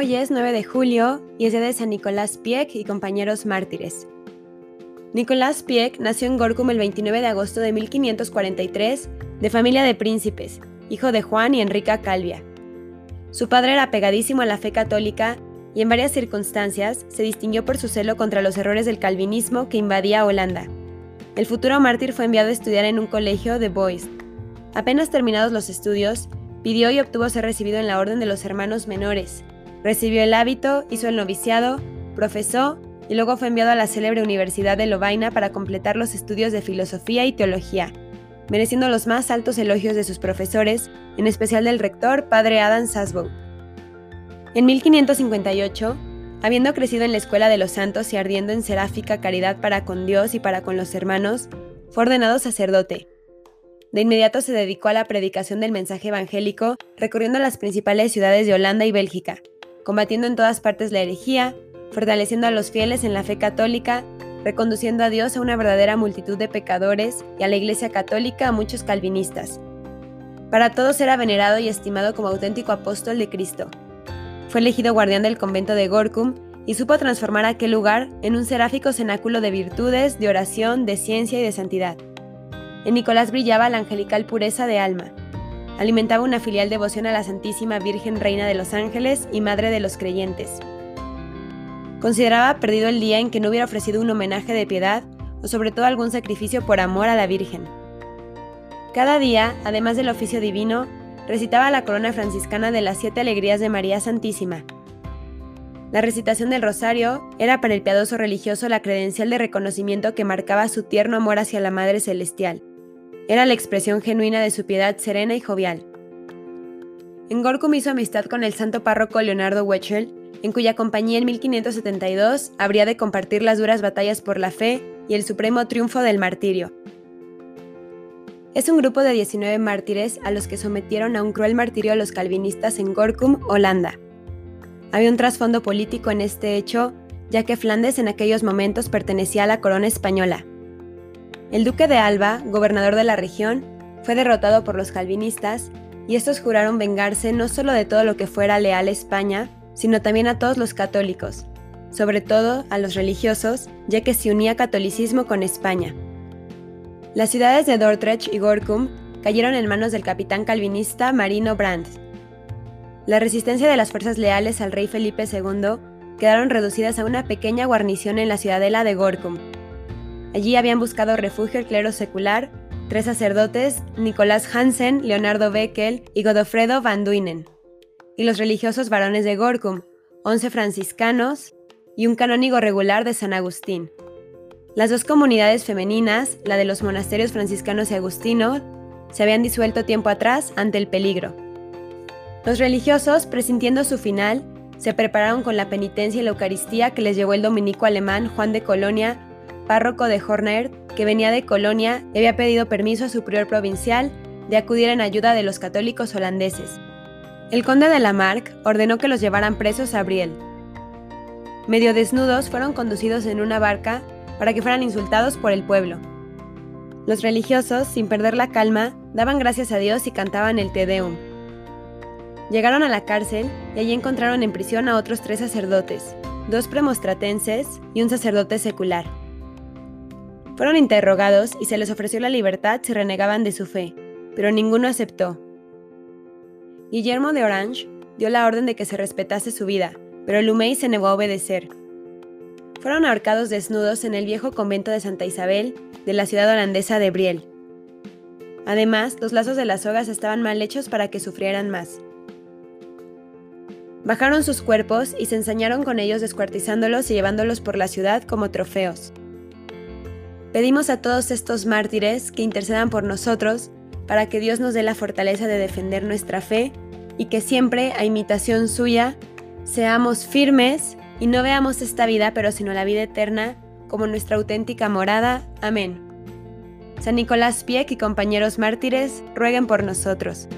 Hoy es 9 de julio y es de San Nicolás Pieck y compañeros mártires. Nicolás Pieck nació en Gorkum el 29 de agosto de 1543, de familia de príncipes, hijo de Juan y Enrica Calvia. Su padre era pegadísimo a la fe católica y en varias circunstancias se distinguió por su celo contra los errores del calvinismo que invadía Holanda. El futuro mártir fue enviado a estudiar en un colegio de Boys. Apenas terminados los estudios, pidió y obtuvo ser recibido en la Orden de los Hermanos Menores, Recibió el hábito, hizo el noviciado, profesó y luego fue enviado a la célebre Universidad de Lovaina para completar los estudios de filosofía y teología, mereciendo los más altos elogios de sus profesores, en especial del rector, padre Adam Sasbow. En 1558, habiendo crecido en la Escuela de los Santos y ardiendo en seráfica caridad para con Dios y para con los hermanos, fue ordenado sacerdote. De inmediato se dedicó a la predicación del mensaje evangélico, recorriendo las principales ciudades de Holanda y Bélgica, combatiendo en todas partes la herejía, fortaleciendo a los fieles en la fe católica, reconduciendo a Dios a una verdadera multitud de pecadores y a la Iglesia católica a muchos calvinistas. Para todos era venerado y estimado como auténtico apóstol de Cristo. Fue elegido guardián del convento de Gorkum y supo transformar aquel lugar en un seráfico cenáculo de virtudes, de oración, de ciencia y de santidad. En Nicolás brillaba la angelical pureza de alma, alimentaba una filial devoción a la Santísima Virgen Reina de los Ángeles y Madre de los Creyentes. Consideraba perdido el día en que no hubiera ofrecido un homenaje de piedad o sobre todo algún sacrificio por amor a la Virgen. Cada día, además del oficio divino, recitaba la corona franciscana de las siete alegrías de María Santísima. La recitación del rosario era para el piadoso religioso la credencial de reconocimiento que marcaba su tierno amor hacia la Madre Celestial. Era la expresión genuina de su piedad serena y jovial. En Gorkum hizo amistad con el santo párroco Leonardo Wechel, en cuya compañía en 1572 habría de compartir las duras batallas por la fe y el supremo triunfo del martirio. Es un grupo de 19 mártires a los que sometieron a un cruel martirio los calvinistas en Gorkum, Holanda. Había un trasfondo político en este hecho, ya que Flandes en aquellos momentos pertenecía a la corona española. El duque de Alba, gobernador de la región, fue derrotado por los calvinistas y estos juraron vengarse no solo de todo lo que fuera leal a España, sino también a todos los católicos, sobre todo a los religiosos, ya que se unía catolicismo con España. Las ciudades de Dordrecht y Gorkum cayeron en manos del capitán calvinista Marino Brandt. La resistencia de las fuerzas leales al rey Felipe II quedaron reducidas a una pequeña guarnición en la ciudadela de Gorkum, Allí habían buscado refugio el clero secular, tres sacerdotes, Nicolás Hansen, Leonardo Beckel y Godofredo van Duinen, y los religiosos varones de Gorkum, once franciscanos y un canónigo regular de San Agustín. Las dos comunidades femeninas, la de los monasterios franciscanos y agustino, se habían disuelto tiempo atrás ante el peligro. Los religiosos, presintiendo su final, se prepararon con la penitencia y la Eucaristía que les llevó el dominico alemán Juan de Colonia párroco de Horner, que venía de Colonia y había pedido permiso a su prior provincial de acudir en ayuda de los católicos holandeses. El conde de Lamarck ordenó que los llevaran presos a Briel. Medio desnudos fueron conducidos en una barca para que fueran insultados por el pueblo. Los religiosos, sin perder la calma, daban gracias a Dios y cantaban el Te Deum. Llegaron a la cárcel y allí encontraron en prisión a otros tres sacerdotes, dos premostratenses y un sacerdote secular. Fueron interrogados y se les ofreció la libertad si renegaban de su fe, pero ninguno aceptó. Guillermo de Orange dio la orden de que se respetase su vida, pero Lumey se negó a obedecer. Fueron ahorcados desnudos en el viejo convento de Santa Isabel de la ciudad holandesa de Briel. Además, los lazos de las sogas estaban mal hechos para que sufrieran más. Bajaron sus cuerpos y se ensañaron con ellos descuartizándolos y llevándolos por la ciudad como trofeos. Pedimos a todos estos mártires que intercedan por nosotros para que Dios nos dé la fortaleza de defender nuestra fe y que siempre, a imitación suya, seamos firmes y no veamos esta vida, pero sino la vida eterna, como nuestra auténtica morada. Amén. San Nicolás Pieck y compañeros mártires, rueguen por nosotros.